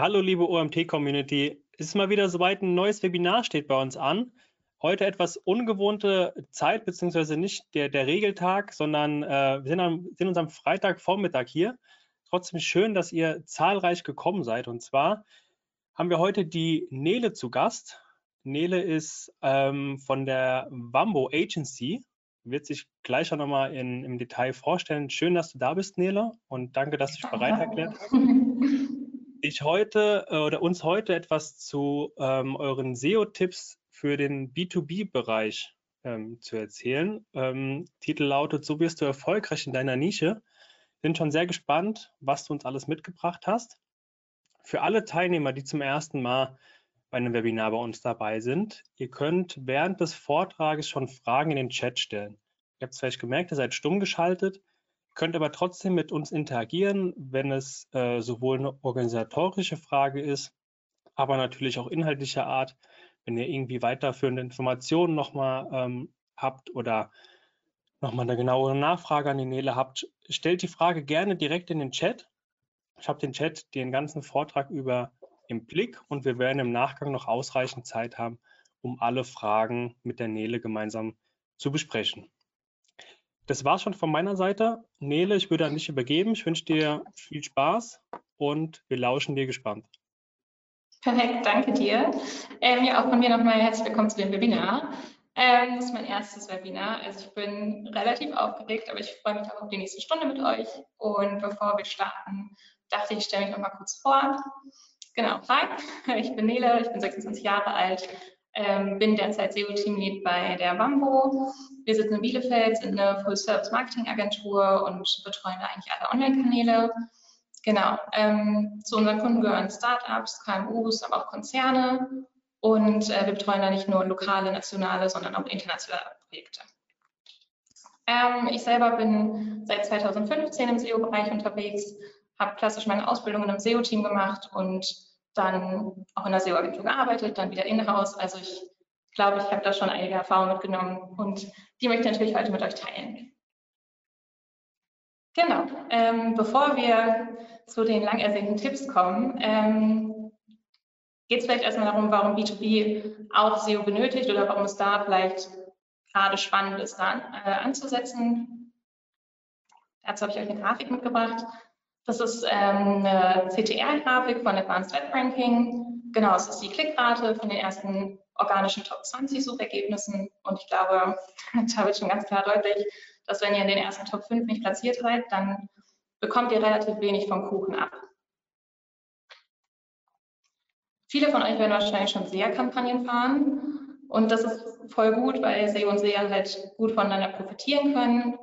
Hallo liebe OMT-Community, es ist mal wieder soweit, ein neues Webinar steht bei uns an. Heute etwas ungewohnte Zeit, beziehungsweise nicht der, der Regeltag, sondern äh, wir sind, am, sind uns am Freitagvormittag hier. Trotzdem schön, dass ihr zahlreich gekommen seid. Und zwar haben wir heute die Nele zu Gast. Nele ist ähm, von der Wambo Agency, wird sich gleich auch nochmal im Detail vorstellen. Schön, dass du da bist, Nele, und danke, dass du dich bereit erklärt hast. Ich heute äh, oder uns heute etwas zu ähm, euren SEO-Tipps für den B2B-Bereich ähm, zu erzählen. Ähm, Titel lautet, so wirst du erfolgreich in deiner Nische. Bin schon sehr gespannt, was du uns alles mitgebracht hast. Für alle Teilnehmer, die zum ersten Mal bei einem Webinar bei uns dabei sind, ihr könnt während des Vortrages schon Fragen in den Chat stellen. Ihr habt es vielleicht gemerkt, ihr seid stumm geschaltet, könnt aber trotzdem mit uns interagieren, wenn es äh, sowohl eine organisatorische Frage ist, aber natürlich auch inhaltlicher Art wenn ihr irgendwie weiterführende Informationen nochmal ähm, habt oder nochmal eine genauere Nachfrage an die Nele habt, stellt die Frage gerne direkt in den Chat. Ich habe den Chat den ganzen Vortrag über im Blick und wir werden im Nachgang noch ausreichend Zeit haben, um alle Fragen mit der Nele gemeinsam zu besprechen. Das war schon von meiner Seite. Nele, ich würde an dich übergeben. Ich wünsche dir viel Spaß und wir lauschen dir gespannt. Perfekt, danke dir. Ähm, ja, auch von mir nochmal herzlich willkommen zu dem Webinar. Ähm, das ist mein erstes Webinar. Also ich bin relativ aufgeregt, aber ich freue mich auch auf die nächste Stunde mit euch. Und bevor wir starten, dachte ich, stelle mich noch mal kurz vor. Genau, hi, ich bin Nele, ich bin 26 Jahre alt, ähm, bin derzeit SEO-Teamlead bei der Bambo. Wir sitzen in Bielefeld, sind eine Full-Service-Marketing-Agentur und betreuen da eigentlich alle Online-Kanäle. Genau. Ähm, zu unseren Kunden gehören Startups, KMUs, aber auch Konzerne. Und äh, wir betreuen da nicht nur lokale, nationale, sondern auch internationale Projekte. Ähm, ich selber bin seit 2015 im SEO-Bereich unterwegs, habe klassisch meine Ausbildung in einem SEO-Team gemacht und dann auch in der SEO-Agentur gearbeitet, dann wieder in-house. Also ich glaube, ich habe da schon einige Erfahrungen mitgenommen und die möchte ich natürlich heute mit euch teilen. Genau. Ähm, bevor wir zu den lang ersehnten Tipps kommen, ähm, geht es vielleicht erstmal darum, warum B2B auch SEO benötigt oder warum es da vielleicht gerade spannend ist, da äh, anzusetzen. Dazu habe ich euch eine Grafik mitgebracht. Das ist ähm, eine CTR-Grafik von Advanced Web Ranking. Genau, es ist die Klickrate von den ersten organischen Top 20 Suchergebnissen. Und ich glaube, da wird schon ganz klar deutlich, dass wenn ihr in den ersten Top 5 nicht platziert seid, dann bekommt ihr relativ wenig vom Kuchen ab. Viele von euch werden wahrscheinlich schon SEA-Kampagnen fahren und das ist voll gut, weil SEO und SEA halt gut voneinander profitieren können.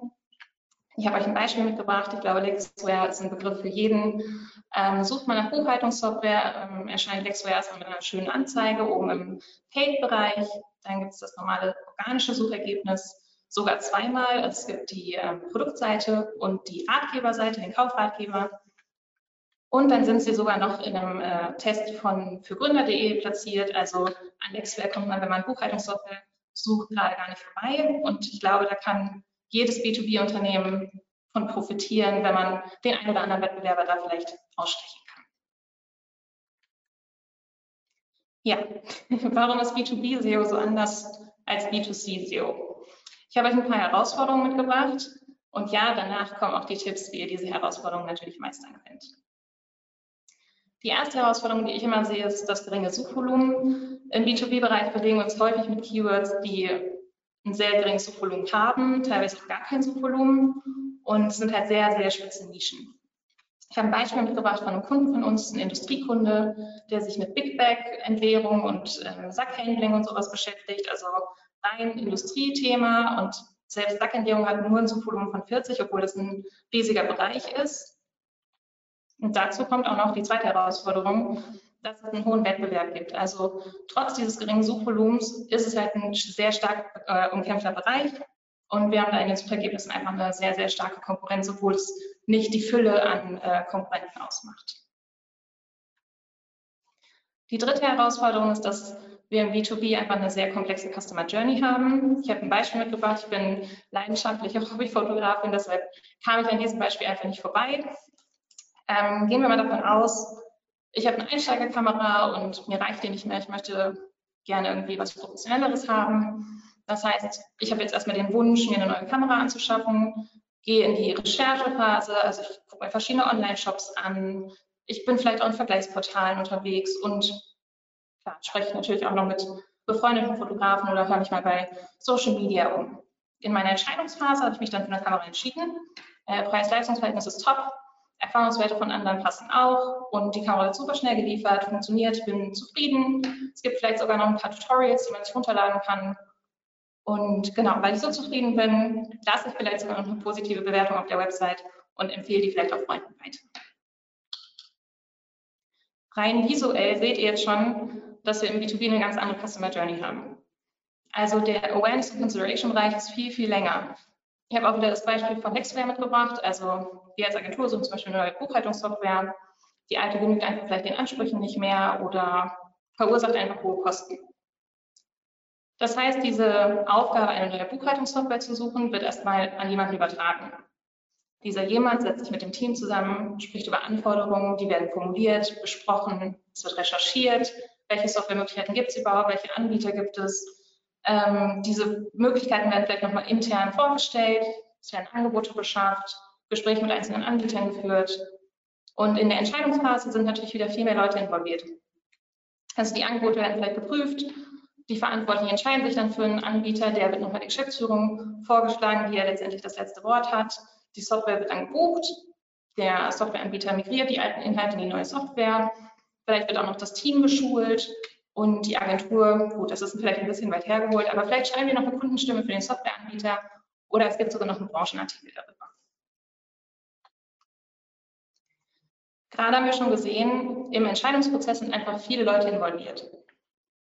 Ich habe euch ein Beispiel mitgebracht. Ich glaube, Lexware ist ein Begriff für jeden. Ähm, sucht man nach Buchhaltungssoftware, ähm, erscheint Lexware erstmal mit einer schönen Anzeige oben im Paid-Bereich. Dann gibt es das normale organische Suchergebnis sogar zweimal. Es gibt die äh, Produktseite und die Ratgeberseite, den Kaufratgeber. Und dann sind sie sogar noch in einem äh, Test von für Gründer.de platziert. Also an Lexware kommt man, wenn man Buchhaltungssoftware sucht, gerade gar nicht vorbei. Und ich glaube, da kann jedes B2B-Unternehmen von profitieren, wenn man den einen oder anderen Wettbewerber da vielleicht ausstechen kann. Ja, warum ist B2B-SEO so anders als B2C-SEO? Ich habe euch ein paar Herausforderungen mitgebracht und ja, danach kommen auch die Tipps, wie ihr diese Herausforderungen natürlich meistern könnt. Die erste Herausforderung, die ich immer sehe, ist das geringe Suchvolumen. Im B2B-Bereich bewegen wir uns häufig mit Keywords, die ein sehr geringes Suchvolumen haben, teilweise auch gar kein Suchvolumen und sind halt sehr, sehr spitze Nischen. Ich habe ein Beispiel mitgebracht von einem Kunden von uns, ein Industriekunde, der sich mit Big Bag, Entleerung und ähm, Sackhandling und sowas beschäftigt, also rein Industriethema und selbst Sackentleerung hat nur ein Suchvolumen von 40, obwohl das ein riesiger Bereich ist. Und dazu kommt auch noch die zweite Herausforderung, dass es einen hohen Wettbewerb gibt. Also trotz dieses geringen Suchvolumens ist es halt ein sehr stark äh, umkämpfter Bereich und wir haben da in den Suchergebnissen einfach eine sehr, sehr starke Konkurrenz, obwohl es nicht die Fülle an äh, Konkurrenten ausmacht. Die dritte Herausforderung ist, dass wir im B2B einfach eine sehr komplexe Customer Journey haben. Ich habe ein Beispiel mitgebracht. Ich bin leidenschaftliche Hobbyfotografin, deshalb kam ich an diesem Beispiel einfach nicht vorbei. Ähm, gehen wir mal davon aus, ich habe eine Einsteigerkamera und mir reicht die nicht mehr, ich möchte gerne irgendwie was Professionelleres haben. Das heißt, ich habe jetzt erstmal den Wunsch, mir eine neue Kamera anzuschaffen, gehe in die Recherchephase, also ich gucke mir verschiedene Online-Shops an, ich bin vielleicht auch in Vergleichsportalen unterwegs und klar, spreche natürlich auch noch mit befreundeten Fotografen oder höre mich mal bei Social Media um. In meiner Entscheidungsphase habe ich mich dann für eine Kamera entschieden. Äh, Preis-Leistungsverhältnis ist top, Erfahrungswerte von anderen passen auch und die Kamera wird super schnell geliefert, funktioniert, bin zufrieden. Es gibt vielleicht sogar noch ein paar Tutorials, die man sich runterladen kann. Und genau, weil ich so zufrieden bin, lasse ich vielleicht sogar noch eine positive Bewertung auf der Website und empfehle die vielleicht auch Freunden weiter. Rein visuell seht ihr jetzt schon, dass wir im B2B eine ganz andere Customer Journey haben. Also der Awareness und Consideration Bereich ist viel, viel länger. Ich habe auch wieder das Beispiel von Lexware mitgebracht. Also wir als Agentur suchen zum Beispiel neue Buchhaltungssoftware. Die alte genügt einfach vielleicht den Ansprüchen nicht mehr oder verursacht einfach hohe Kosten. Das heißt, diese Aufgabe, eine neue Buchhaltungssoftware zu suchen, wird erstmal an jemanden übertragen. Dieser jemand setzt sich mit dem Team zusammen, spricht über Anforderungen, die werden formuliert, besprochen, es wird recherchiert, welche Softwaremöglichkeiten gibt es überhaupt, welche Anbieter gibt es. Ähm, diese Möglichkeiten werden vielleicht nochmal intern vorgestellt, es werden Angebote beschafft, Gespräche mit einzelnen Anbietern geführt. Und in der Entscheidungsphase sind natürlich wieder viel mehr Leute involviert. Also die Angebote werden vielleicht geprüft, die Verantwortlichen entscheiden sich dann für einen Anbieter, der wird nochmal der Geschäftsführung vorgeschlagen, die ja letztendlich das letzte Wort hat. Die Software wird dann gebucht, der Softwareanbieter migriert die alten Inhalte in die neue Software, vielleicht wird auch noch das Team geschult und die Agentur, gut, das ist vielleicht ein bisschen weit hergeholt, aber vielleicht schreiben wir noch eine Kundenstimme für den Softwareanbieter oder es gibt sogar noch einen Branchenartikel darüber. Gerade haben wir schon gesehen, im Entscheidungsprozess sind einfach viele Leute involviert.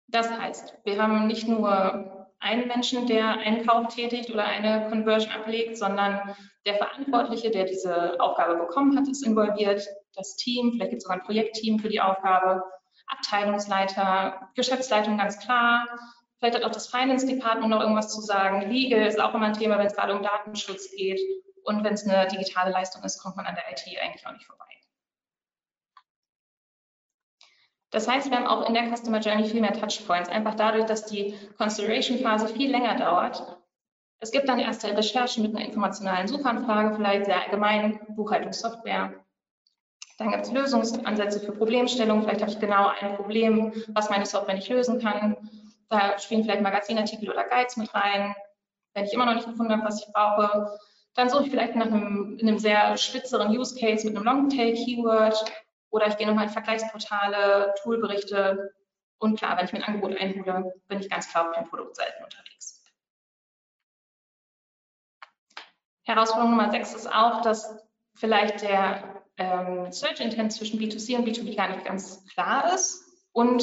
Das heißt, wir haben nicht nur einen Menschen, der einen Kauf tätigt oder eine Conversion ablegt, sondern der Verantwortliche, der diese Aufgabe bekommen hat, ist involviert, das Team, vielleicht gibt es sogar ein Projektteam für die Aufgabe, Abteilungsleiter, Geschäftsleitung ganz klar, vielleicht hat auch das Finance Department noch irgendwas zu sagen, Legal ist auch immer ein Thema, wenn es gerade um Datenschutz geht und wenn es eine digitale Leistung ist, kommt man an der IT eigentlich auch nicht vorbei. Das heißt, wir haben auch in der Customer Journey viel mehr Touchpoints, einfach dadurch, dass die Consideration-Phase viel länger dauert. Es gibt dann erste Recherchen mit einer informationalen Suchanfrage, vielleicht sehr allgemein, Buchhaltungssoftware. Dann gibt es Lösungsansätze für Problemstellungen. Vielleicht habe ich genau ein Problem, was meine Software nicht lösen kann. Da spielen vielleicht Magazinartikel oder Guides mit rein. Wenn ich immer noch nicht gefunden habe, was ich brauche, dann suche ich vielleicht nach einem, einem sehr spitzeren Use Case mit einem Longtail-Keyword oder ich gehe nochmal in Vergleichsportale, Toolberichte. Und klar, wenn ich mir ein Angebot einhole, bin ich ganz klar auf den Produktseiten unterwegs. Herausforderung Nummer 6 ist auch, dass vielleicht der ähm, Search Intent zwischen B2C und B2B gar nicht ganz klar ist. Und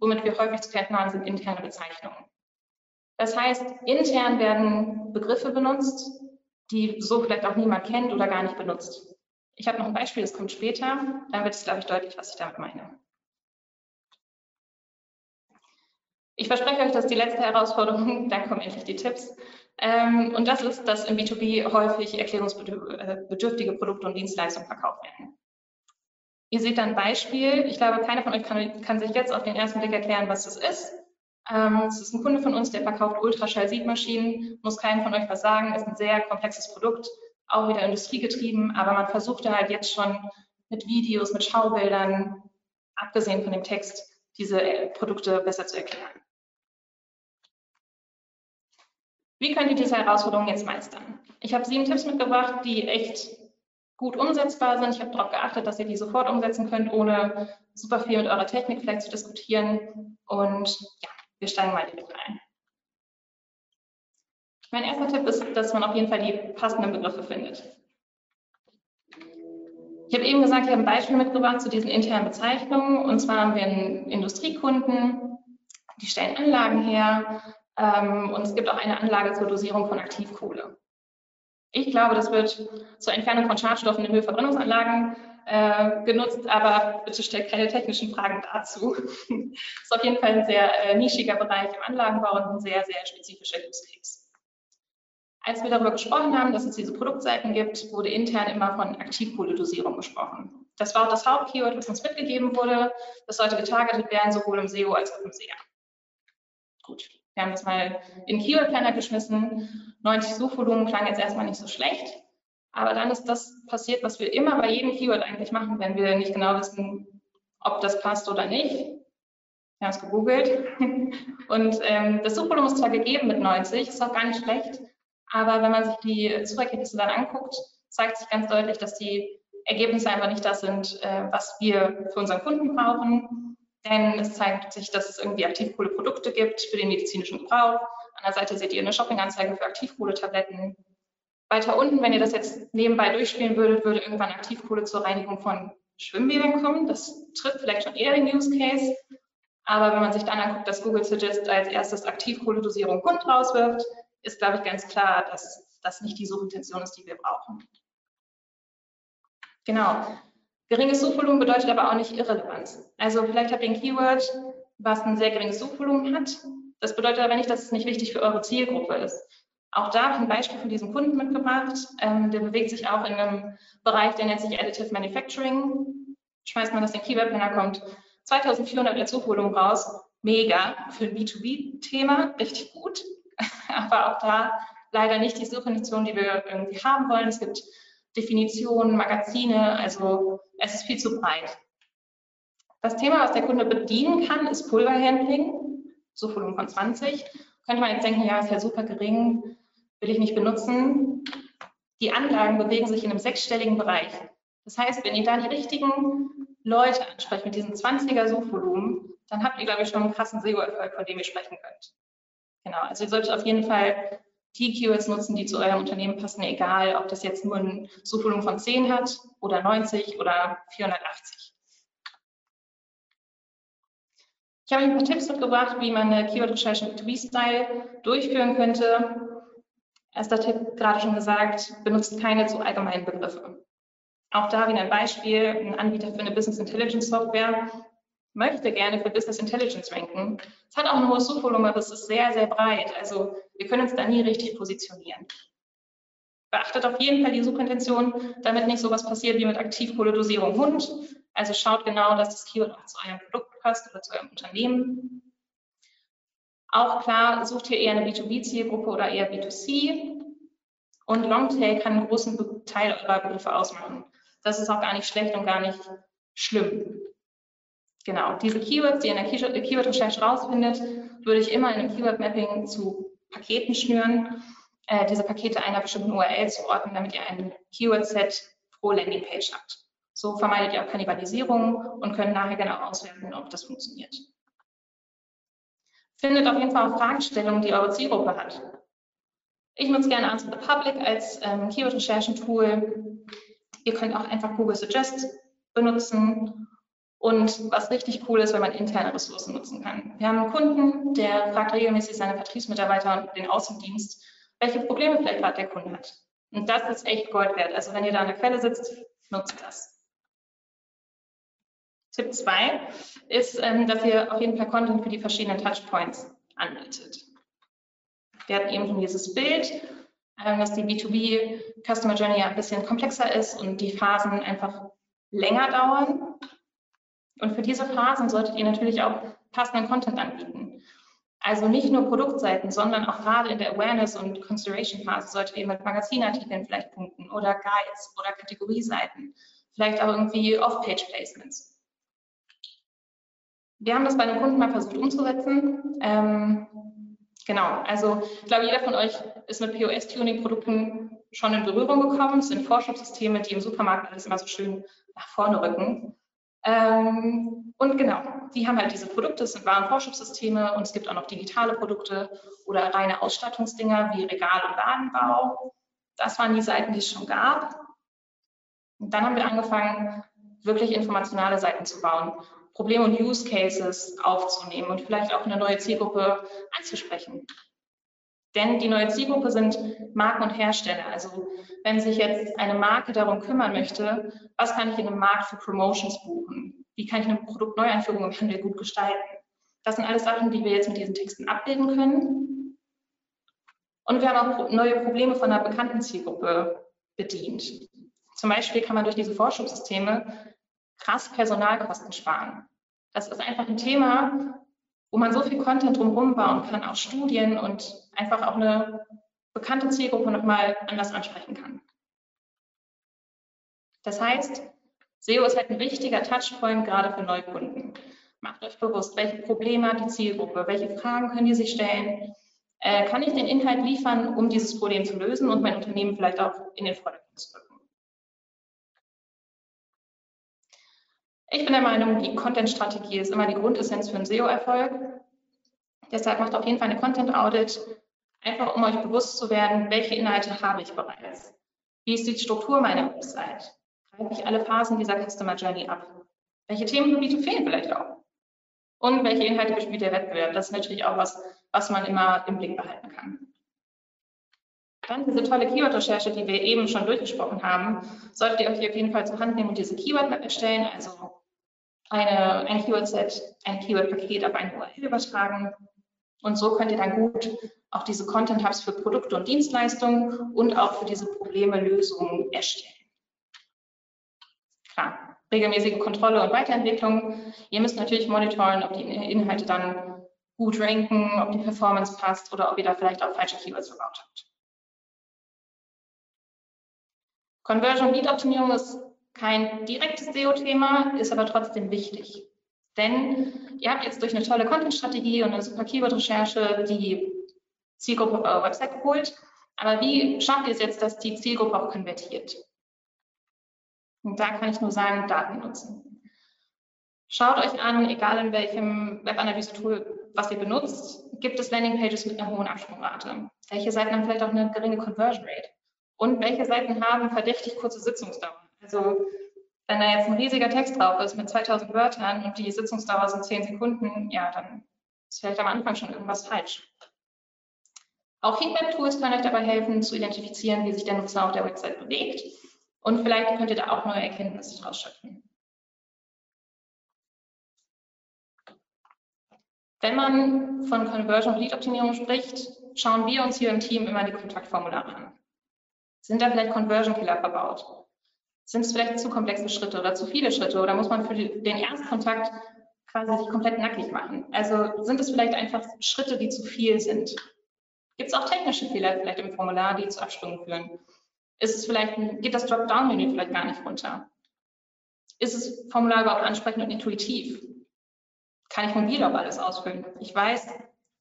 womit wir häufig zu kämpfen haben, sind interne Bezeichnungen. Das heißt, intern werden Begriffe benutzt, die so vielleicht auch niemand kennt oder gar nicht benutzt. Ich habe noch ein Beispiel, das kommt später. Dann wird es, glaube ich, deutlich, was ich damit meine. Ich verspreche euch, dass die letzte Herausforderung, dann kommen endlich die Tipps. Ähm, und das ist, dass im B2B häufig erklärungsbedürftige Produkte und Dienstleistungen verkauft werden. Ihr seht da ein Beispiel. Ich glaube, keiner von euch kann, kann sich jetzt auf den ersten Blick erklären, was das ist. Ähm, es ist ein Kunde von uns, der verkauft Ultraschall-Siebmaschinen, muss keinem von euch was sagen, ist ein sehr komplexes Produkt auch wieder industriegetrieben, aber man versuchte halt jetzt schon mit Videos, mit Schaubildern, abgesehen von dem Text, diese äh, Produkte besser zu erklären. Wie könnt ihr diese Herausforderungen jetzt meistern? Ich habe sieben Tipps mitgebracht, die echt gut umsetzbar sind. Ich habe darauf geachtet, dass ihr die sofort umsetzen könnt, ohne super viel mit eurer Technik vielleicht zu diskutieren. Und ja, wir steigen mal direkt ein. Mein erster Tipp ist, dass man auf jeden Fall die passenden Begriffe findet. Ich habe eben gesagt, ich habe ein Beispiel mitgebracht zu diesen internen Bezeichnungen. Und zwar haben wir einen Industriekunden, die stellen Anlagen her. Ähm, und es gibt auch eine Anlage zur Dosierung von Aktivkohle. Ich glaube, das wird zur Entfernung von Schadstoffen in Müllverbrennungsanlagen äh, genutzt, aber bitte stellt keine technischen Fragen dazu. das ist auf jeden Fall ein sehr äh, nischiger Bereich im Anlagenbau und ein sehr, sehr spezifischer Use Case. Als wir darüber gesprochen haben, dass es diese Produktseiten gibt, wurde intern immer von Aktivkohle-Dosierung gesprochen. Das war auch das Hauptkeyword, was uns mitgegeben wurde. Das sollte getargetet werden, sowohl im SEO als auch im SEA. Gut, wir haben das mal in Keyword Planner geschmissen. 90 Suchvolumen klang jetzt erstmal nicht so schlecht. Aber dann ist das passiert, was wir immer bei jedem Keyword eigentlich machen, wenn wir nicht genau wissen, ob das passt oder nicht. Wir haben es gegoogelt. Und ähm, das Suchvolumen ist zwar gegeben mit 90, ist auch gar nicht schlecht, aber wenn man sich die Suchergebnisse dann anguckt, zeigt sich ganz deutlich, dass die Ergebnisse einfach nicht das sind, äh, was wir für unseren Kunden brauchen. Denn es zeigt sich, dass es irgendwie Aktivkohleprodukte gibt für den medizinischen Gebrauch. An der Seite seht ihr eine Shoppinganzeige für Aktivkohletabletten. Weiter unten, wenn ihr das jetzt nebenbei durchspielen würdet, würde irgendwann Aktivkohle zur Reinigung von Schwimmbädern kommen. Das trifft vielleicht schon eher den Use Case. Aber wenn man sich dann anguckt, dass Google Suggest als erstes Aktivkohledosierung Hund rauswirft, ist, glaube ich, ganz klar, dass das nicht die Suchintention ist, die wir brauchen. Genau. Geringes Suchvolumen bedeutet aber auch nicht Irrelevanz. Also vielleicht habt ihr ein Keyword, was ein sehr geringes Suchvolumen hat. Das bedeutet aber nicht, dass es nicht wichtig für eure Zielgruppe ist. Auch da habe ich ein Beispiel von diesem Kunden mitgebracht. Ähm, der bewegt sich auch in einem Bereich, der nennt sich Additive Manufacturing. Schmeißt man das in Keyword Planner, kommt 2400 als Suchvolumen raus. Mega für ein B2B-Thema, richtig gut. aber auch da leider nicht die Suchintention, die wir irgendwie haben wollen. Es gibt Definitionen, Magazine, also es ist viel zu breit. Das Thema, was der Kunde bedienen kann, ist Pulverhandling, Suchvolumen von 20. Könnte man jetzt denken, ja, ist ja super gering, will ich nicht benutzen. Die Anlagen bewegen sich in einem sechsstelligen Bereich. Das heißt, wenn ihr da die richtigen Leute ansprecht mit diesem 20er Suchvolumen, dann habt ihr, glaube ich, schon einen krassen SEO-Erfolg, von dem ihr sprechen könnt. Genau, also ihr solltet auf jeden Fall die Keywords nutzen, die zu eurem Unternehmen passen, egal ob das jetzt nur ein Suchvolumen von 10 hat oder 90 oder 480. Ich habe Ihnen ein paar Tipps mitgebracht, wie man eine Keyword-Recherche im B2B-Style durchführen könnte. Erster Tipp, gerade schon gesagt, benutzt keine zu allgemeinen Begriffe. Auch da wie ein Beispiel, ein Anbieter für eine Business Intelligence Software möchte gerne für Business Intelligence ranken. Es hat auch ein hohes Suchvolumen, aber es ist sehr, sehr breit. Also wir können uns da nie richtig positionieren. Beachtet auf jeden Fall die Suchintention, damit nicht sowas passiert wie mit Aktivkohledosierung Hund. Also schaut genau, dass das Keyword auch zu eurem Produkt passt oder zu eurem Unternehmen. Auch klar, sucht ihr eher eine B2B-Zielgruppe oder eher B2C. Und Longtail kann einen großen Teil eurer Begriffe ausmachen. Das ist auch gar nicht schlecht und gar nicht schlimm. Genau, diese Keywords, die ihr in der Keyword-Recherche rausfindet, würde ich immer in einem Keyword-Mapping zu Paketen schnüren, äh, diese Pakete einer bestimmten URL zuordnen, damit ihr ein Keyword-Set pro Landingpage habt. So vermeidet ihr auch Kannibalisierung und könnt nachher genau auswerten, ob das funktioniert. Findet auf jeden Fall auch Fragestellungen, die eure Zielgruppe hat. Ich nutze gerne Answer the Public als ähm, Keyword-Recherchen-Tool. Ihr könnt auch einfach Google Suggest benutzen und was richtig cool ist, wenn man interne Ressourcen nutzen kann. Wir haben einen Kunden, der fragt regelmäßig seine Vertriebsmitarbeiter und den Außendienst, welche Probleme vielleicht gerade der Kunde hat. Und das ist echt Gold wert. Also wenn ihr da an der Quelle sitzt, nutzt das. Tipp 2 ist, ähm, dass ihr auf jeden Fall Content für die verschiedenen Touchpoints anbietet. Wir hatten eben schon dieses Bild, ähm, dass die B2B Customer Journey ein bisschen komplexer ist und die Phasen einfach länger dauern. Und für diese Phasen solltet ihr natürlich auch passenden Content anbieten. Also nicht nur Produktseiten, sondern auch gerade in der Awareness- und Consideration-Phase solltet ihr mit Magazinartikeln vielleicht punkten oder Guides oder Kategorieseiten, vielleicht auch irgendwie Off-Page-Placements. Wir haben das bei einem Kunden mal versucht umzusetzen. Ähm, genau, also ich glaube, jeder von euch ist mit POS-Tuning-Produkten schon in Berührung gekommen. Es sind Vorschubssysteme, die im Supermarkt alles immer so schön nach vorne rücken. Ähm, und genau, die haben halt diese Produkte, es sind Warenvorschubssysteme und es gibt auch noch digitale Produkte oder reine Ausstattungsdinger wie Regal- und Ladenbau. Das waren die Seiten, die es schon gab. Und dann haben wir angefangen, wirklich informationale Seiten zu bauen, Probleme und Use Cases aufzunehmen und vielleicht auch eine neue Zielgruppe anzusprechen. Denn die neue Zielgruppe sind Marken und Hersteller. Also wenn sich jetzt eine Marke darum kümmern möchte, was kann ich in einem Markt für Promotions buchen? Wie kann ich eine Produktneueinführung im Handel gut gestalten? Das sind alles Sachen, die wir jetzt mit diesen Texten abbilden können. Und wir haben auch neue Probleme von einer bekannten Zielgruppe bedient. Zum Beispiel kann man durch diese Vorschubssysteme krass Personalkosten sparen. Das ist einfach ein Thema, wo man so viel Content drumherum bauen kann, auch Studien und einfach auch eine bekannte Zielgruppe nochmal anders ansprechen kann. Das heißt, SEO ist halt ein wichtiger Touchpoint gerade für Neukunden. Macht euch bewusst, welche Probleme hat die Zielgruppe, welche Fragen können die sich stellen, äh, kann ich den Inhalt liefern, um dieses Problem zu lösen und mein Unternehmen vielleicht auch in den Vordergrund zu rücken. Ich bin der Meinung, die Content-Strategie ist immer die Grundessenz für einen SEO-Erfolg. Deshalb macht auf jeden Fall eine Content-Audit, einfach um euch bewusst zu werden, welche Inhalte habe ich bereits. Wie ist die Struktur meiner Website? Greife ich alle Phasen dieser Customer Journey ab? Welche Themengebiete fehlen vielleicht auch? Und welche Inhalte bespielt der Wettbewerb? Das ist natürlich auch was, was man immer im Blick behalten kann. Dann diese tolle Keyword-Recherche, die wir eben schon durchgesprochen haben, solltet ihr euch auf jeden Fall zur Hand nehmen und diese Keyword-Map erstellen, also eine, ein Keyword-Set, ein Keyword-Paket auf eine URL übertragen. Und so könnt ihr dann gut auch diese Content-Hubs für Produkte und Dienstleistungen und auch für diese Probleme Lösungen erstellen. Klar, regelmäßige Kontrolle und Weiterentwicklung. Ihr müsst natürlich monitoren, ob die Inhalte dann gut ranken, ob die Performance passt oder ob ihr da vielleicht auch falsche Keywords verbaut habt. Conversion Lead Optimierung ist kein direktes SEO-Thema, ist aber trotzdem wichtig. Denn ihr habt jetzt durch eine tolle Content-Strategie und eine super Keyword-Recherche die Zielgruppe auf eurer Website geholt. Aber wie schafft ihr es jetzt, dass die Zielgruppe auch konvertiert? Und da kann ich nur sagen, Daten nutzen. Schaut euch an, egal in welchem Webanalyse-Tool, was ihr benutzt, gibt es Landingpages mit einer hohen Absprungrate. Welche Seiten haben vielleicht auch eine geringe Conversion Rate? Und welche Seiten haben verdächtig kurze Sitzungsdauer? Also wenn da jetzt ein riesiger Text drauf ist mit 2000 Wörtern und die Sitzungsdauer sind 10 Sekunden, ja, dann ist vielleicht am Anfang schon irgendwas falsch. Auch Heatmap-Tools können euch dabei helfen, zu identifizieren, wie sich der Nutzer auf der Website bewegt. Und vielleicht könnt ihr da auch neue Erkenntnisse draus schöpfen. Wenn man von Conversion Lead Optimierung spricht, schauen wir uns hier im Team immer die Kontaktformulare an. Sind da vielleicht Conversion Killer verbaut? Sind es vielleicht zu komplexe Schritte oder zu viele Schritte oder muss man für den Erstkontakt quasi sich komplett nackig machen? Also sind es vielleicht einfach Schritte, die zu viel sind? Gibt es auch technische Fehler vielleicht im Formular, die zu Absprüngen führen? Ist es vielleicht, geht das Dropdown-Menü vielleicht gar nicht runter? Ist das Formular überhaupt ansprechend und intuitiv? Kann ich mobil auch alles ausfüllen? Ich weiß,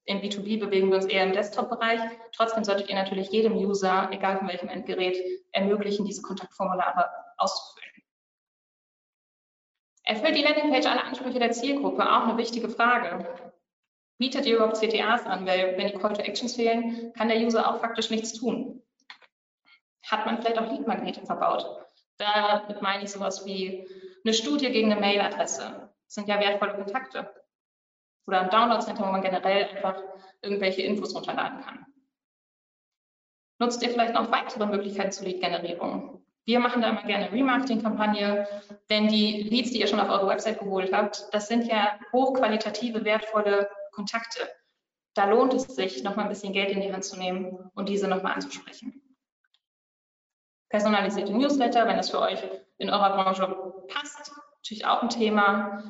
im B2B bewegen wir uns eher im Desktop-Bereich. Trotzdem solltet ihr natürlich jedem User, egal von welchem Endgerät, ermöglichen, diese Kontaktformulare auszufüllen. Erfüllt die Landingpage alle Ansprüche der Zielgruppe? Auch eine wichtige Frage. Bietet ihr überhaupt CTAs an? Weil wenn die Call to Actions fehlen, kann der User auch faktisch nichts tun hat man vielleicht auch Leadmagnete verbaut. Damit meine ich sowas wie eine Studie gegen eine Mailadresse. Das sind ja wertvolle Kontakte. Oder ein Download-Center, wo man generell einfach irgendwelche Infos runterladen kann. Nutzt ihr vielleicht noch weitere Möglichkeiten zur Lead-Generierung? Wir machen da immer gerne Remarketing-Kampagne, denn die Leads, die ihr schon auf eure Website geholt habt, das sind ja hochqualitative, wertvolle Kontakte. Da lohnt es sich, nochmal ein bisschen Geld in die Hand zu nehmen und diese nochmal anzusprechen personalisierte Newsletter, wenn das für euch in eurer Branche passt, natürlich auch ein Thema.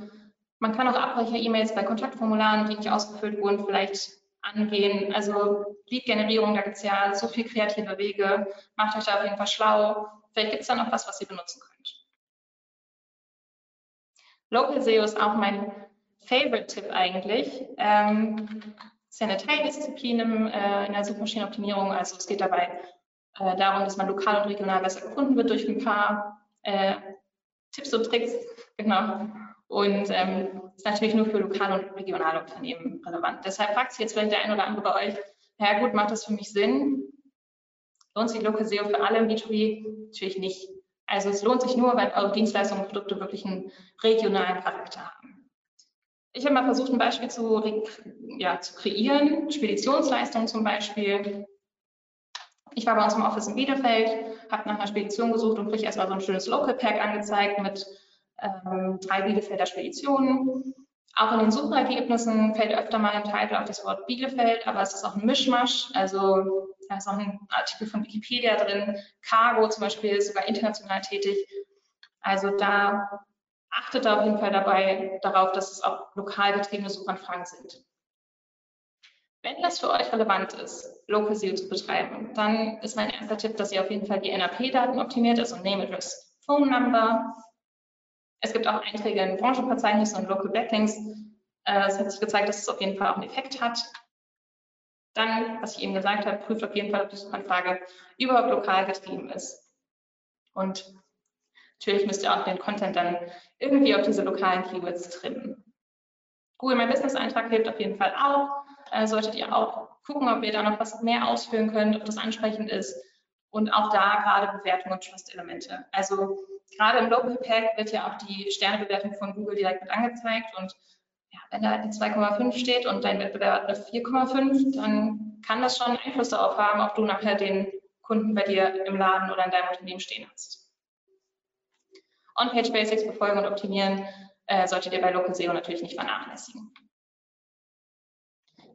Man kann auch Abbrecher-E-Mails bei Kontaktformularen, die nicht ausgefüllt wurden, vielleicht angehen. Also Lead-Generierung, da gibt es ja so viele kreative Wege. Macht euch da auf jeden Fall schlau. Vielleicht gibt es da noch was, was ihr benutzen könnt. Local SEO ist auch mein Favorite-Tipp eigentlich. Ähm, ist ja eine Teildisziplin im, äh, in der Suchmaschinenoptimierung. Also es geht dabei äh, darum, dass man lokal und regional besser gefunden wird durch ein paar äh, Tipps und Tricks. Genau. Und ähm, ist natürlich nur für lokale und regionale Unternehmen relevant. Deshalb fragt sich jetzt vielleicht der ein oder andere bei euch, ja gut, macht das für mich Sinn? Lohnt sich Local SEO für alle im B2B? Natürlich nicht. Also es lohnt sich nur, wenn eure Dienstleistungen und Produkte wirklich einen regionalen Charakter haben. Ich habe mal versucht, ein Beispiel zu, ja, zu kreieren, Speditionsleistungen zum Beispiel. Ich war bei uns im Office in Bielefeld, habe nach einer Spedition gesucht und kriege erstmal so ein schönes Local Pack angezeigt mit ähm, drei Bielefelder Speditionen. Auch in den Suchergebnissen fällt öfter mal im Titel auch das Wort Bielefeld, aber es ist auch ein Mischmasch. Also da ist auch ein Artikel von Wikipedia drin. Cargo zum Beispiel ist sogar international tätig. Also da achtet auf jeden Fall dabei darauf, dass es auch lokal betriebene Suchanfragen sind. Wenn das für euch relevant ist, Local SEO zu betreiben, dann ist mein erster Tipp, dass ihr auf jeden Fall die NAP-Daten optimiert, also Name, Address, Phone Number. Es gibt auch Einträge in Branchenverzeichnissen und Local Backlinks. Äh, es hat sich gezeigt, dass es auf jeden Fall auch einen Effekt hat. Dann, was ich eben gesagt habe, prüft auf jeden Fall, ob die Suchanfrage überhaupt lokal getrieben ist. Und natürlich müsst ihr auch den Content dann irgendwie auf diese lokalen Keywords trimmen. Google My Business Eintrag hilft auf jeden Fall auch. Äh, solltet ihr auch gucken, ob ihr da noch was mehr ausführen könnt, ob das ansprechend ist. Und auch da gerade Bewertung und Trust-Elemente. Also gerade im Local Pack wird ja auch die Sternebewertung von Google direkt mit angezeigt und ja, wenn da halt eine 2,5 steht und dein Wettbewerb hat eine 4,5, dann kann das schon Einfluss darauf haben, ob du nachher den Kunden bei dir im Laden oder in deinem Unternehmen stehen hast. On-Page Basics befolgen und optimieren äh, solltet ihr bei Local SEO natürlich nicht vernachlässigen.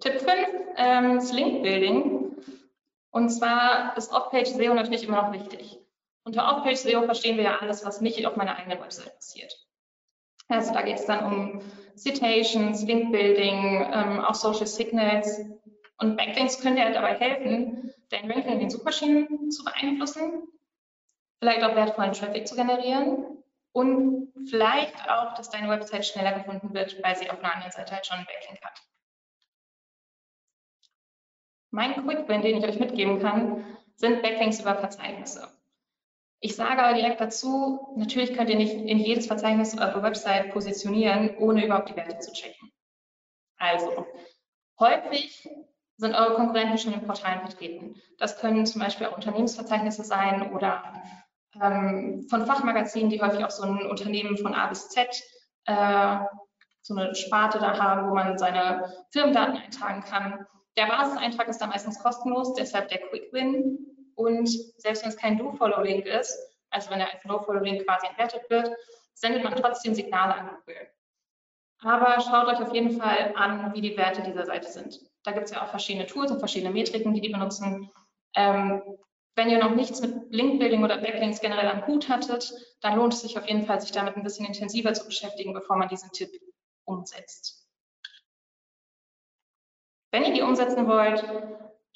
Tipp 5 ähm, ist Link Building. Und zwar ist Off-Page SEO natürlich immer noch wichtig. Unter Off-Page SEO verstehen wir ja alles, was nicht auf meiner eigenen Website passiert. Also da geht es dann um Citations, Link-Building, ähm, auch Social Signals. Und Backlinks können dir dabei helfen, dein Ranking in den Suchmaschinen zu beeinflussen, vielleicht auch wertvollen Traffic zu generieren und vielleicht auch, dass deine Website schneller gefunden wird, weil sie auf einer anderen Seite halt schon einen Backlink hat. Mein Quick-Win, den ich euch mitgeben kann, sind Backlinks über Verzeichnisse. Ich sage aber direkt dazu, natürlich könnt ihr nicht in jedes Verzeichnis eurer Website positionieren, ohne überhaupt die Werte zu checken. Also, häufig sind eure Konkurrenten schon in Portalen vertreten. Das können zum Beispiel auch Unternehmensverzeichnisse sein oder ähm, von Fachmagazinen, die häufig auch so ein Unternehmen von A bis Z, äh, so eine Sparte da haben, wo man seine Firmendaten eintragen kann. Der Basiseintrag ist da meistens kostenlos, deshalb der Quick Win. Und selbst wenn es kein Do-Follow-Link ist, also wenn er als No-Follow-Link quasi entwertet wird, sendet man trotzdem Signale an Google. Aber schaut euch auf jeden Fall an, wie die Werte dieser Seite sind. Da gibt es ja auch verschiedene Tools und verschiedene Metriken, die die benutzen. Ähm, wenn ihr noch nichts mit Link-Building oder Backlinks generell am Hut hattet, dann lohnt es sich auf jeden Fall, sich damit ein bisschen intensiver zu beschäftigen, bevor man diesen Tipp umsetzt. Wenn ihr die umsetzen wollt,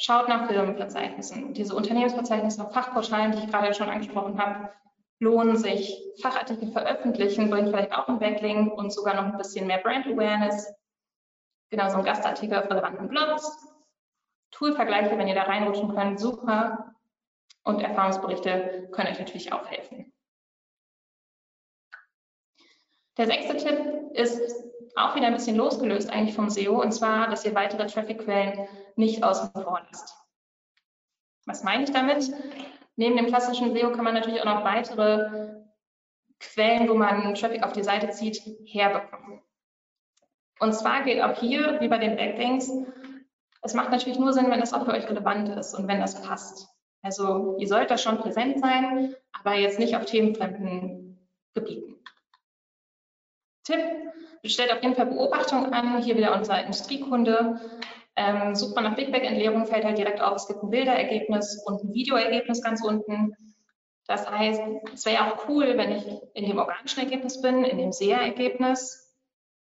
schaut nach Firmenverzeichnissen. Diese Unternehmensverzeichnisse auf Fachportalen, die ich gerade schon angesprochen habe, lohnen sich. Fachartikel veröffentlichen bringt vielleicht auch einen Backlink und sogar noch ein bisschen mehr Brand Awareness. Genauso ein Gastartikel auf relevanten Blogs. Toolvergleiche, wenn ihr da reinrutschen könnt, super. Und Erfahrungsberichte können euch natürlich auch helfen. Der sechste Tipp ist auch wieder ein bisschen losgelöst eigentlich vom SEO, und zwar, dass ihr weitere Traffic-Quellen nicht außen vor lasst. Was meine ich damit? Neben dem klassischen SEO kann man natürlich auch noch weitere Quellen, wo man Traffic auf die Seite zieht, herbekommen. Und zwar geht auch hier, wie bei den Backlinks, es macht natürlich nur Sinn, wenn das auch für euch relevant ist und wenn das passt. Also ihr sollt da schon präsent sein, aber jetzt nicht auf themenfremden Gebieten. Tipp, stellt auf jeden Fall Beobachtungen an. Hier wieder unser Industriekunde. Ähm, sucht man nach Big Bang Entleerung, fällt halt direkt auf, es gibt ein Bilderergebnis und ein Videoergebnis ganz unten. Das heißt, es wäre auch cool, wenn ich in dem organischen Ergebnis bin, in dem SEA-Ergebnis,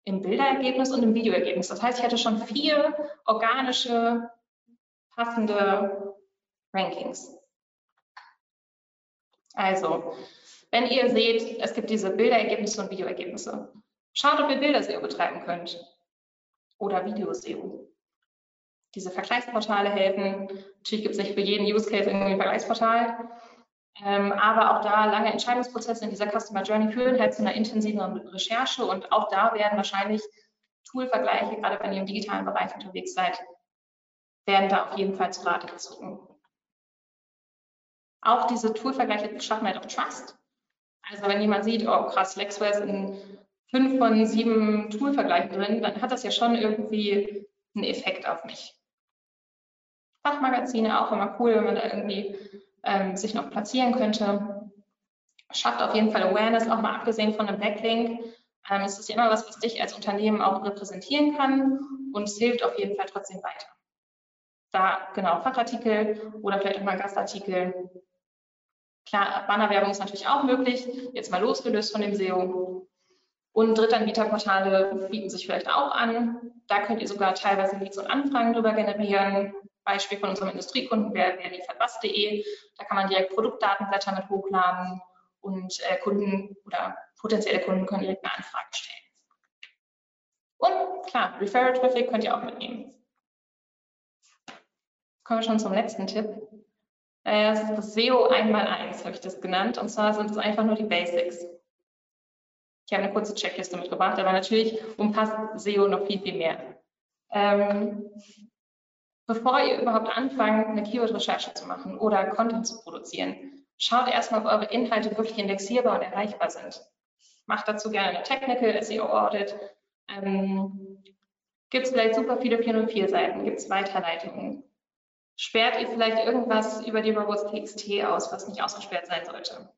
im Bilderergebnis und im Videoergebnis. Das heißt, ich hätte schon vier organische, passende Rankings. Also, wenn ihr seht, es gibt diese Bilderergebnisse und Videoergebnisse, Schaut, ob ihr Bilder-SEO betreiben könnt oder Video-SEO. Diese Vergleichsportale helfen. Natürlich gibt es nicht für jeden Use Case irgendwie ein Vergleichsportal. Ähm, aber auch da lange Entscheidungsprozesse in dieser Customer Journey führen halt zu einer intensiven Recherche und auch da werden wahrscheinlich Tool-Vergleiche, gerade wenn ihr im digitalen Bereich unterwegs seid, werden da auf jeden Fall zu Rate gezogen. Auch diese Tool-Vergleiche schaffen halt auch Trust. Also wenn jemand sieht, oh krass, Lexware ist in fünf von sieben Toolvergleichen drin, dann hat das ja schon irgendwie einen Effekt auf mich. Fachmagazine auch immer cool, wenn man da irgendwie ähm, sich noch platzieren könnte. Schafft auf jeden Fall Awareness, auch mal abgesehen von einem Backlink. Ähm, es ist ja immer was, was dich als Unternehmen auch repräsentieren kann und es hilft auf jeden Fall trotzdem weiter. Da genau Fachartikel oder vielleicht auch mal Gastartikel. Klar, Bannerwerbung ist natürlich auch möglich, jetzt mal losgelöst von dem SEO. Und Drittanbieterportale bieten sich vielleicht auch an. Da könnt ihr sogar teilweise Leads und Anfragen drüber generieren. Beispiel von unserem Industriekunden wäre wer liefert. Da kann man direkt Produktdatenblätter mit hochladen und äh, Kunden oder potenzielle Kunden können direkt eine Anfrage stellen. Und klar, Referral Traffic könnt ihr auch mitnehmen. Kommen wir schon zum letzten Tipp. Äh, das ist das SEO einmal eins, habe ich das genannt. Und zwar sind es einfach nur die Basics. Ich habe eine kurze Checkliste mitgebracht, aber natürlich umfasst SEO noch viel, viel mehr. Ähm, bevor ihr überhaupt anfangt, eine Keyword-Recherche zu machen oder Content zu produzieren, schaut erstmal, ob eure Inhalte wirklich indexierbar und erreichbar sind. Macht dazu gerne eine Technical SEO Audit. Ähm, Gibt es vielleicht super viele 404 Seiten? Gibt es Weiterleitungen? Sperrt ihr vielleicht irgendwas über die Robots.txt aus, was nicht ausgesperrt sein sollte?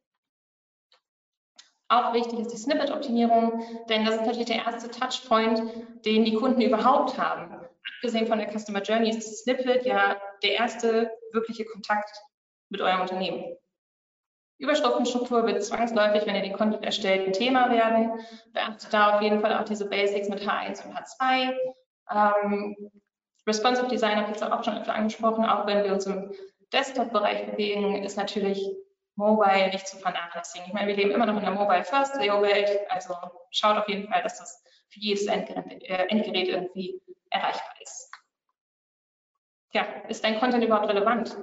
Auch wichtig ist die Snippet-Optimierung, denn das ist natürlich der erste Touchpoint, den die Kunden überhaupt haben. Abgesehen von der Customer Journey ist das Snippet ja der erste wirkliche Kontakt mit eurem Unternehmen. Überschriftenstruktur wird zwangsläufig, wenn ihr den Content erstellt, ein Thema werden. Beachtet da auf jeden Fall auch diese Basics mit H1 und H2. Ähm, Responsive Design habe ich jetzt auch schon öfter angesprochen, auch wenn wir uns im Desktop-Bereich bewegen, ist natürlich Mobile nicht zu vernachlässigen. Ich meine, wir leben immer noch in der Mobile First SEO-Welt, also schaut auf jeden Fall, dass das für jedes Endgerät, äh, Endgerät irgendwie erreichbar ist. Ja, ist dein Content überhaupt relevant?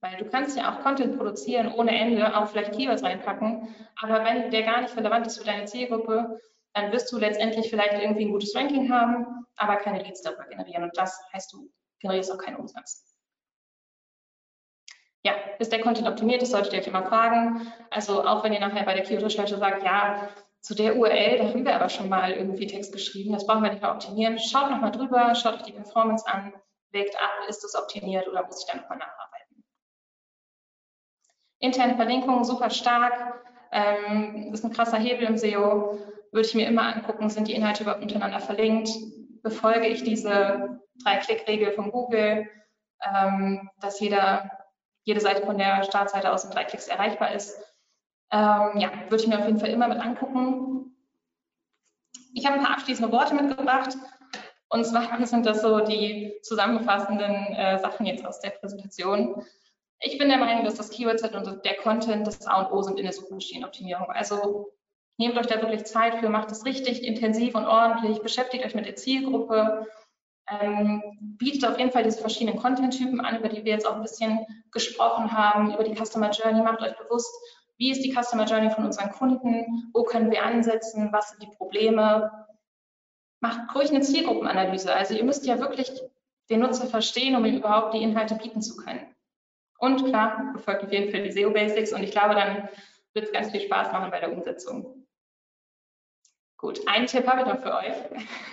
Weil du kannst ja auch Content produzieren ohne Ende, auch vielleicht Keywords reinpacken, aber wenn der gar nicht relevant ist für deine Zielgruppe, dann wirst du letztendlich vielleicht irgendwie ein gutes Ranking haben, aber keine Leads darüber generieren und das heißt, du generierst auch keinen Umsatz ja, ist der Content optimiert? Das solltet ihr euch immer fragen. Also auch wenn ihr nachher bei der Keyword-Recherche sagt, ja, zu der URL, da haben wir aber schon mal irgendwie Text geschrieben, das brauchen wir nicht mehr optimieren. Schaut nochmal drüber, schaut euch die Performance an, wägt ab, ist es optimiert oder muss ich da nochmal nacharbeiten. Interne Verlinkungen, super stark, ähm, ist ein krasser Hebel im SEO, würde ich mir immer angucken, sind die Inhalte überhaupt untereinander verlinkt, befolge ich diese Drei-Klick-Regel von Google, ähm, dass jeder jede Seite von der Startseite aus in drei Klicks erreichbar ist. Ähm, ja, würde ich mir auf jeden Fall immer mit angucken. Ich habe ein paar abschließende Worte mitgebracht. Und zwar sind das so die zusammenfassenden äh, Sachen jetzt aus der Präsentation. Ich bin der Meinung, dass das Keyword-Set und der Content das A und O sind in der Suchmaschinenoptimierung. Also nehmt euch da wirklich Zeit für, macht es richtig, intensiv und ordentlich, beschäftigt euch mit der Zielgruppe, ähm, bietet auf jeden Fall diese verschiedenen Content-Typen an, über die wir jetzt auch ein bisschen gesprochen haben, über die Customer Journey. Macht euch bewusst, wie ist die Customer Journey von unseren Kunden, wo können wir ansetzen, was sind die Probleme. Macht ruhig eine Zielgruppenanalyse. Also ihr müsst ja wirklich den Nutzer verstehen, um ihm überhaupt die Inhalte bieten zu können. Und klar, befolgt auf jeden Fall die SEO-Basics und ich glaube, dann wird es ganz viel Spaß machen bei der Umsetzung. Gut, einen Tipp habe ich noch für euch.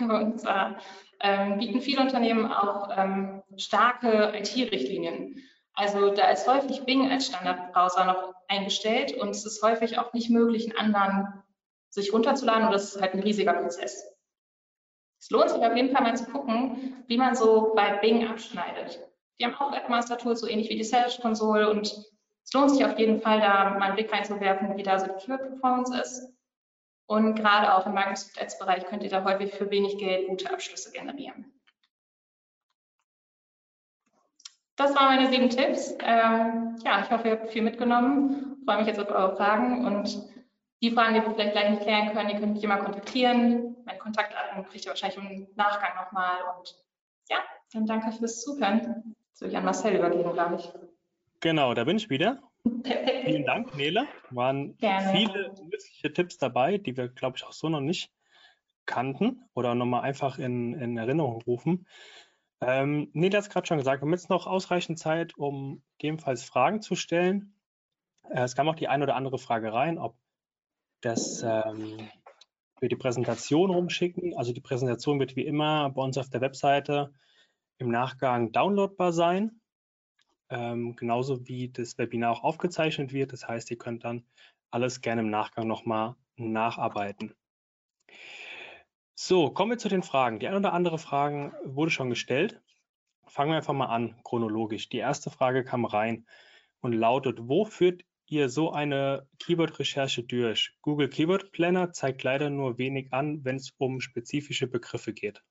Und zwar ähm, bieten viele Unternehmen auch ähm, starke IT-Richtlinien. Also da ist häufig Bing als Standardbrowser noch eingestellt und es ist häufig auch nicht möglich, einen anderen sich runterzuladen und das ist halt ein riesiger Prozess. Es lohnt sich auf jeden Fall mal zu gucken, wie man so bei Bing abschneidet. Die haben auch Webmaster-Tools, so ähnlich wie die Search Console und es lohnt sich auf jeden Fall, da mal einen Blick reinzuwerfen, wie da so die Keyword-Performance ist. Und gerade auch im Microsoft Ads-Bereich könnt ihr da häufig für wenig Geld gute Abschlüsse generieren. Das waren meine sieben Tipps. Ähm, ja, ich hoffe, ihr habt viel mitgenommen. Ich freue mich jetzt auf eure Fragen und die Fragen, die wir vielleicht gleich nicht klären können, die könnt mich immer kontaktieren. Meine Kontaktdaten kriegt ihr wahrscheinlich im Nachgang nochmal. Und ja, dann danke fürs Zuhören. Jetzt würde ich an Marcel übergeben, glaube ich. Genau, da bin ich wieder. Vielen Dank, Nele. Waren Gerne. viele nützliche Tipps dabei, die wir, glaube ich, auch so noch nicht kannten oder nochmal einfach in, in Erinnerung rufen. Ähm, Nele hat es gerade schon gesagt, wir haben jetzt noch ausreichend Zeit, um gegebenenfalls Fragen zu stellen. Äh, es kam auch die eine oder andere Frage rein, ob das ähm, wir die Präsentation rumschicken. Also die Präsentation wird wie immer bei uns auf der Webseite im Nachgang downloadbar sein ähm, genauso wie das Webinar auch aufgezeichnet wird. Das heißt, ihr könnt dann alles gerne im Nachgang nochmal nacharbeiten. So, kommen wir zu den Fragen. Die eine oder andere Frage wurde schon gestellt. Fangen wir einfach mal an, chronologisch. Die erste Frage kam rein und lautet, wo führt ihr so eine Keyword-Recherche durch? Google Keyword Planner zeigt leider nur wenig an, wenn es um spezifische Begriffe geht.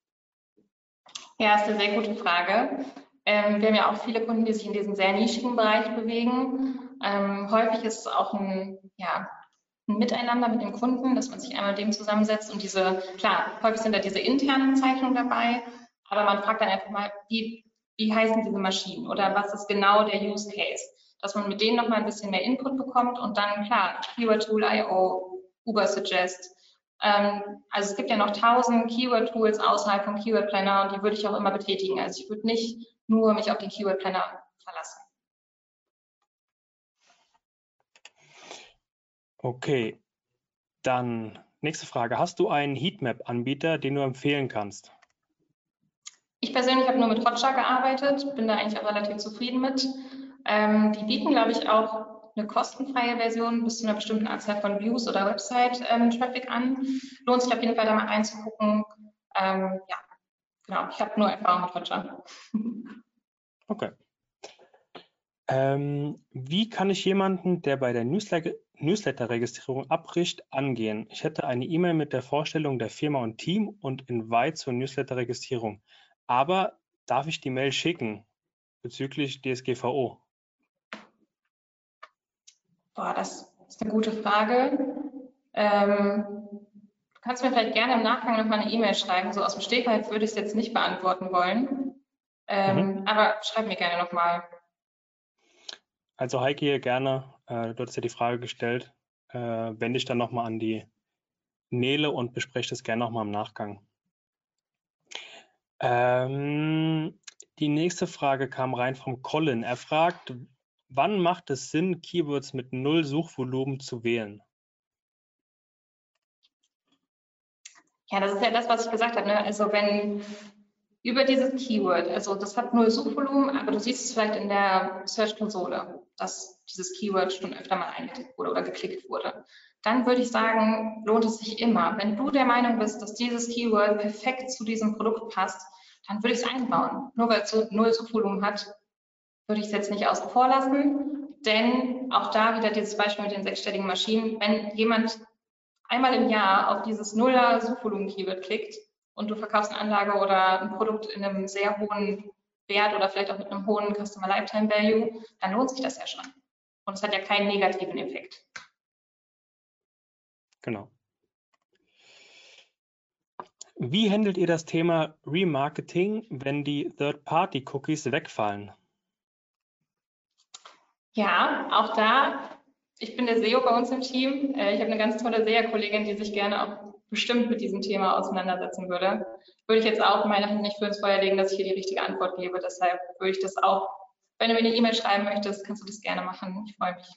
Ja, ist eine sehr gute Frage. Ähm, wir haben ja auch viele Kunden, die sich in diesem sehr nischigen Bereich bewegen. Ähm, häufig ist es auch ein, ja, ein Miteinander mit dem Kunden, dass man sich einmal dem zusammensetzt und diese, klar, häufig sind da diese internen Zeichnungen dabei, aber man fragt dann einfach mal, wie, wie heißen diese Maschinen oder was ist genau der Use Case? Dass man mit denen nochmal ein bisschen mehr Input bekommt und dann, klar, Keyword Tool IO, Uber Suggest. Ähm, also es gibt ja noch tausend Keyword Tools außerhalb vom Keyword Planner und die würde ich auch immer betätigen. Also ich würde nicht nur mich auf den Keyword Planner verlassen. Okay, dann nächste Frage. Hast du einen Heatmap-Anbieter, den du empfehlen kannst? Ich persönlich habe nur mit Hotjar gearbeitet, bin da eigentlich auch relativ zufrieden mit. Ähm, die bieten, glaube ich, auch eine kostenfreie Version bis zu einer bestimmten Anzahl von Views oder Website-Traffic ähm, an. Lohnt sich auf jeden Fall da mal reinzugucken. Ähm, ja, genau. Ich habe nur Erfahrung mit Hotjar. Okay. Ähm, wie kann ich jemanden, der bei der Newsletter-Registrierung abbricht, angehen? Ich hätte eine E-Mail mit der Vorstellung der Firma und Team und Invite zur Newsletter-Registrierung. Aber darf ich die Mail schicken bezüglich DSGVO? Boah, das ist eine gute Frage. Ähm, du kannst mir vielleicht gerne im Nachgang noch mal eine E-Mail schreiben. So aus dem Stegreif würde ich es jetzt nicht beantworten wollen. Ähm, mhm. Aber schreib mir gerne noch mal. Also Heike hier gerne, äh, du hast ja die Frage gestellt, äh, wende ich dann nochmal an die Nele und bespreche das gerne nochmal im Nachgang. Ähm, die nächste Frage kam rein vom Colin. Er fragt, wann macht es Sinn, Keywords mit null Suchvolumen zu wählen? Ja, das ist ja das, was ich gesagt habe. Ne? Also wenn über dieses Keyword. Also das hat null Suchvolumen, aber du siehst es vielleicht in der Search-Konsole, dass dieses Keyword schon öfter mal eingetippt wurde oder geklickt wurde. Dann würde ich sagen, lohnt es sich immer. Wenn du der Meinung bist, dass dieses Keyword perfekt zu diesem Produkt passt, dann würde ich es einbauen. Nur weil es so null Suchvolumen hat, würde ich es jetzt nicht außen vor lassen. Denn auch da wieder dieses Beispiel mit den sechsstelligen Maschinen, wenn jemand einmal im Jahr auf dieses Nuller Suchvolumen-Keyword klickt, und du verkaufst eine Anlage oder ein Produkt in einem sehr hohen Wert oder vielleicht auch mit einem hohen Customer Lifetime Value, dann lohnt sich das ja schon. Und es hat ja keinen negativen Effekt. Genau. Wie handelt ihr das Thema Remarketing, wenn die Third-Party-Cookies wegfallen? Ja, auch da, ich bin der SEO bei uns im Team. Äh, ich habe eine ganz tolle SEO-Kollegin, die sich gerne auch bestimmt mit diesem Thema auseinandersetzen würde, würde ich jetzt auch meine Hand nicht für ins Feuer legen, dass ich hier die richtige Antwort gebe. Deshalb würde ich das auch, wenn du mir eine E-Mail schreiben möchtest, kannst du das gerne machen. Ich freue mich.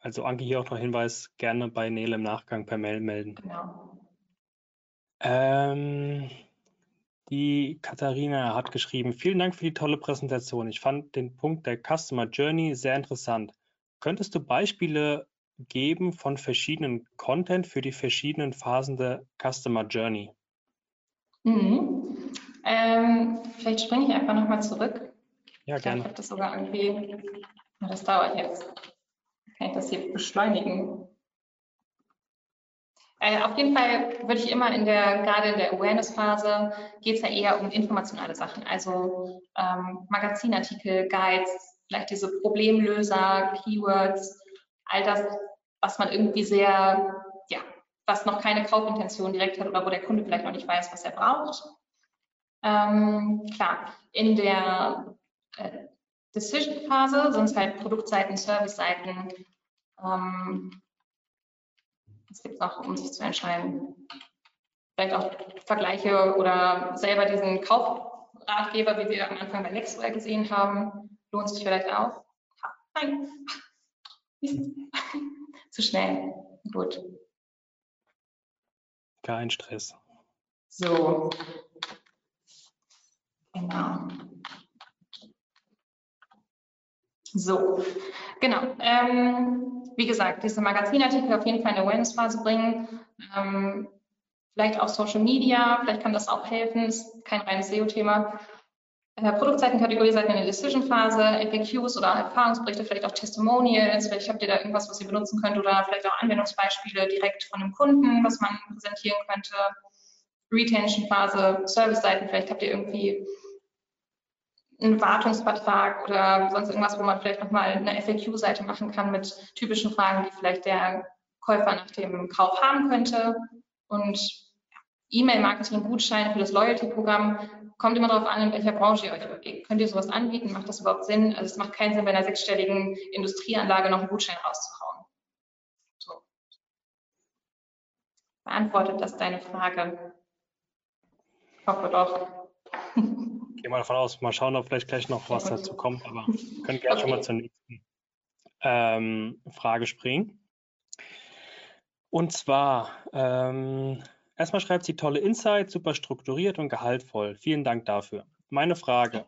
Also Anke hier auch noch Hinweis, gerne bei Nele im Nachgang per Mail melden. Genau. Ähm, die Katharina hat geschrieben, vielen Dank für die tolle Präsentation. Ich fand den Punkt der Customer Journey sehr interessant. Könntest du Beispiele Geben von verschiedenen Content für die verschiedenen Phasen der Customer Journey. Mhm. Ähm, vielleicht springe ich einfach nochmal zurück. Ja, gerne. Ich habe das sogar irgendwie, das dauert jetzt. Kann ich das hier beschleunigen? Äh, auf jeden Fall würde ich immer in der, gerade in der Awareness-Phase, geht es ja eher um informationale Sachen, also ähm, Magazinartikel, Guides, vielleicht diese Problemlöser, Keywords, all das, was man irgendwie sehr, ja, was noch keine Kaufintention direkt hat oder wo der Kunde vielleicht noch nicht weiß, was er braucht. Ähm, klar, in der äh, Decision-Phase sind es halt Produktseiten, Service-Seiten. Ähm, was gibt es noch, um sich zu entscheiden? Vielleicht auch Vergleiche oder selber diesen Kaufratgeber, wie wir am Anfang bei Lexware gesehen haben, lohnt sich vielleicht auch. Nein, zu schnell. Gut. Kein Stress. So. Genau. So, genau. Ähm, wie gesagt, diese Magazinartikel auf jeden Fall in der Awareness-Phase bringen. Ähm, vielleicht auch Social Media, vielleicht kann das auch helfen, ist kein reines SEO-Thema. Äh, Produktseitenkategorie seid in der Decision-Phase, FAQs oder Erfahrungsberichte, vielleicht auch Testimonials, vielleicht habt ihr da irgendwas, was ihr benutzen könnt oder vielleicht auch Anwendungsbeispiele direkt von einem Kunden, was man präsentieren könnte. Retention-Phase, Service-Seiten, vielleicht habt ihr irgendwie einen Wartungsvertrag oder sonst irgendwas, wo man vielleicht nochmal eine FAQ-Seite machen kann mit typischen Fragen, die vielleicht der Käufer nach dem Kauf haben könnte. Und E-Mail-Marketing, Gutscheine für das Loyalty-Programm, kommt immer darauf an, in welcher Branche ihr euch bewegt. Könnt ihr sowas anbieten? Macht das überhaupt Sinn? Also es macht keinen Sinn, bei einer sechsstelligen Industrieanlage noch einen Gutschein rauszuhauen. So. Beantwortet das deine Frage? Ich hoffe doch. gehe mal davon aus, mal schauen, ob vielleicht gleich noch was dazu kommt, aber können gerne okay. schon mal zur nächsten ähm, Frage springen. Und zwar, ähm, erstmal schreibt sie tolle Insights, super strukturiert und gehaltvoll. Vielen Dank dafür. Meine Frage,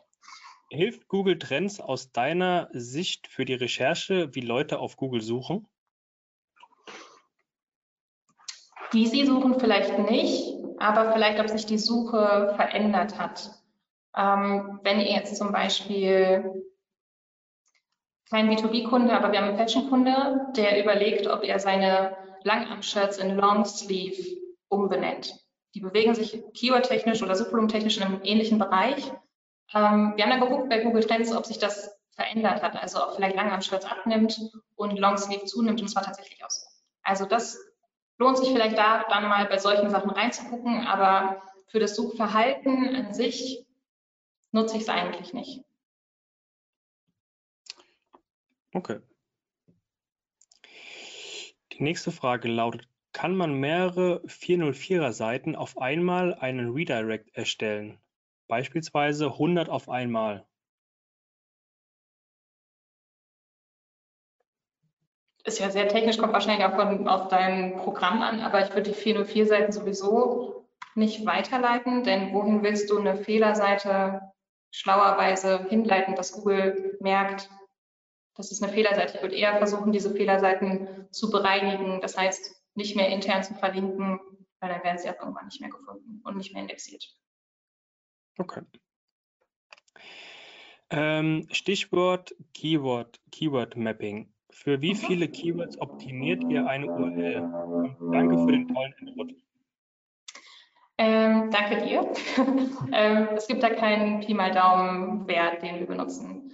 hilft Google Trends aus deiner Sicht für die Recherche, wie Leute auf Google suchen? Wie sie suchen vielleicht nicht, aber vielleicht, ob sich die Suche verändert hat. Ähm, wenn ihr jetzt zum Beispiel kein B2B-Kunde, aber wir haben einen Fashion-Kunde, der überlegt, ob er seine Langarm-Shirts in Long Sleeve umbenennt. Die bewegen sich keyword-technisch oder subvolumentechnisch in einem ähnlichen Bereich. Ähm, wir haben dann geguckt bei Google Trends, ob sich das verändert hat, also ob vielleicht Langarm-Shirts abnimmt und Long Sleeve zunimmt und es war tatsächlich auch so. Also das lohnt sich vielleicht da dann mal bei solchen Sachen reinzugucken, aber für das Suchverhalten an sich nutze ich es eigentlich nicht. Okay. Die nächste Frage lautet, kann man mehrere 404er Seiten auf einmal einen Redirect erstellen? Beispielsweise 100 auf einmal. Ist ja sehr technisch, kommt wahrscheinlich auch von, auf dein Programm an, aber ich würde die 404 Seiten sowieso nicht weiterleiten, denn wohin willst du eine Fehlerseite schlauerweise hinleiten, dass Google merkt, das ist eine Fehlerseite. Ich würde eher versuchen, diese Fehlerseiten zu bereinigen. Das heißt, nicht mehr intern zu verlinken, weil dann werden sie auch irgendwann nicht mehr gefunden und nicht mehr indexiert. Okay. Ähm, Stichwort Keyword, Keyword Mapping. Für wie mhm. viele Keywords optimiert ihr eine URL? Danke für den tollen Input. Ähm, danke dir. ähm, es gibt da keinen Pi mal Daumen-Wert, den wir benutzen.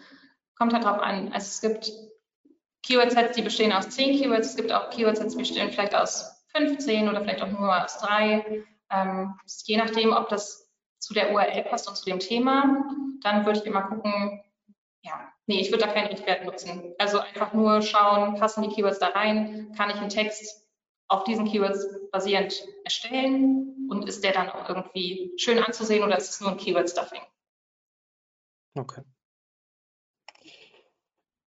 Kommt halt drauf an. Also es gibt Keyword-Sets, die bestehen aus 10 Keywords. Es gibt auch Keyword-Sets, die bestehen vielleicht aus 15 oder vielleicht auch nur aus drei. Ähm, je nachdem, ob das zu der URL passt und zu dem Thema, dann würde ich immer gucken, ja, nee, ich würde da keinen Richtwert nutzen. Also einfach nur schauen, passen die Keywords da rein, kann ich einen Text auf diesen Keywords basierend erstellen und ist der dann auch irgendwie schön anzusehen oder ist es nur ein Keyword-Stuffing? Okay.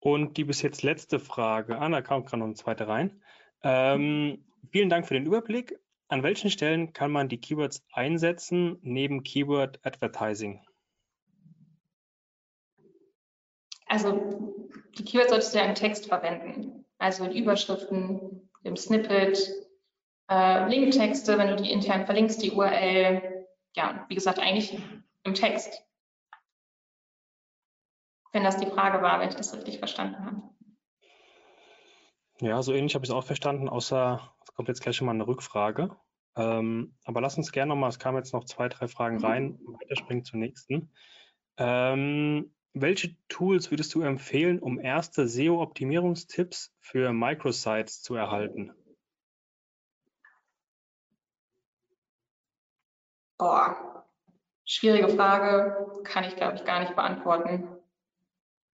Und die bis jetzt letzte Frage, Anna, kommt gerade noch eine zweite rein. Ähm, vielen Dank für den Überblick. An welchen Stellen kann man die Keywords einsetzen neben Keyword Advertising? Also die Keywords solltest du ja im Text verwenden, also in Überschriften, im Snippet, äh, Linktexte, wenn du die intern verlinkst, die URL, ja, wie gesagt, eigentlich im Text. Wenn das die Frage war, wenn ich das richtig verstanden habe. Ja, so ähnlich habe ich es auch verstanden, außer es kommt jetzt gleich schon mal eine Rückfrage. Ähm, aber lass uns gerne nochmal, es kamen jetzt noch zwei, drei Fragen mhm. rein, weiterspringen zur nächsten. Ähm, welche Tools würdest du empfehlen, um erste SEO-Optimierungstipps für Microsites zu erhalten? Boah, schwierige Frage, kann ich, glaube ich, gar nicht beantworten.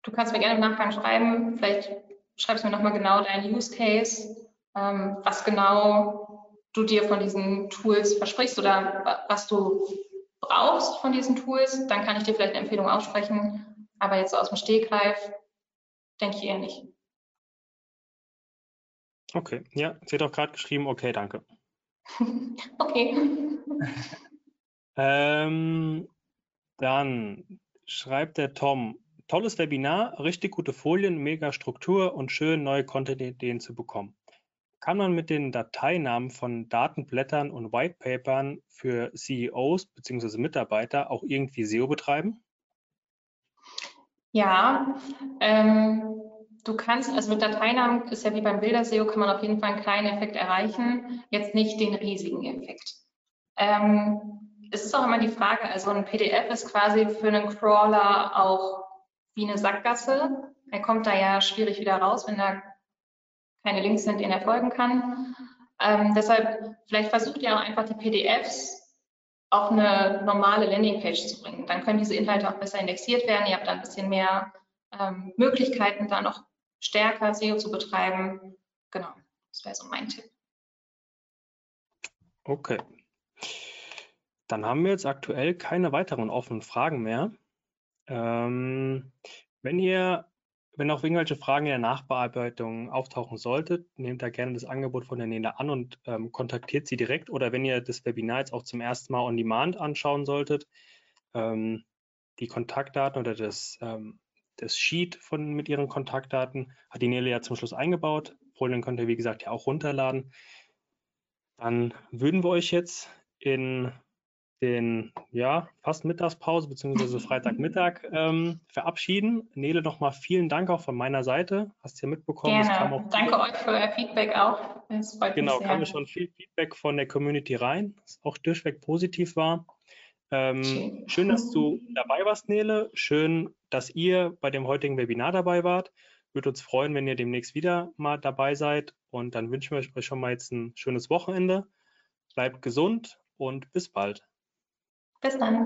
Du kannst mir gerne im Nachgang schreiben, vielleicht schreibst du mir nochmal genau deinen Use Case, ähm, was genau du dir von diesen Tools versprichst oder was du brauchst von diesen Tools, dann kann ich dir vielleicht eine Empfehlung aussprechen, aber jetzt so aus dem Stegreif denke ich eher nicht. Okay, ja, sie hat auch gerade geschrieben, okay, danke. okay. Ähm, dann schreibt der Tom, tolles Webinar, richtig gute Folien, mega Struktur und schön neue Content-Ideen zu bekommen. Kann man mit den Dateinamen von Datenblättern und Whitepapern für CEOs bzw. Mitarbeiter auch irgendwie SEO betreiben? Ja, ähm, du kannst, also mit Dateinamen ist ja wie beim Bilder-SEO, kann man auf jeden Fall einen kleinen Effekt erreichen, jetzt nicht den riesigen Effekt. Ähm, es ist auch immer die Frage, also ein PDF ist quasi für einen Crawler auch wie eine Sackgasse. Er kommt da ja schwierig wieder raus, wenn da keine Links sind, denen er folgen kann. Ähm, deshalb, vielleicht versucht ihr auch einfach die PDFs auf eine normale Landingpage zu bringen. Dann können diese Inhalte auch besser indexiert werden. Ihr habt dann ein bisschen mehr ähm, Möglichkeiten, da noch stärker SEO zu betreiben. Genau, das wäre so mein Tipp. Okay. Dann haben wir jetzt aktuell keine weiteren offenen Fragen mehr. Ähm, wenn ihr wenn auch irgendwelche Fragen in der Nachbearbeitung auftauchen solltet, nehmt da gerne das Angebot von der Nele an und ähm, kontaktiert sie direkt. Oder wenn ihr das Webinar jetzt auch zum ersten Mal on demand anschauen solltet, ähm, die Kontaktdaten oder das, ähm, das Sheet von, mit ihren Kontaktdaten hat die Nele ja zum Schluss eingebaut. Folien könnt ihr, wie gesagt, ja auch runterladen. Dann würden wir euch jetzt in den, ja, fast Mittagspause bzw. Freitagmittag ähm, verabschieden. Nele, nochmal vielen Dank auch von meiner Seite. Hast du ja mitbekommen. Gerne. Danke euch für euer Feedback auch. Es freut genau, mich sehr. kam schon viel Feedback von der Community rein, das auch durchweg positiv war. Ähm, schön. schön, dass du dabei warst, Nele. Schön, dass ihr bei dem heutigen Webinar dabei wart. Würde uns freuen, wenn ihr demnächst wieder mal dabei seid. Und dann wünschen wir euch schon mal jetzt ein schönes Wochenende. Bleibt gesund und bis bald. Bis dann.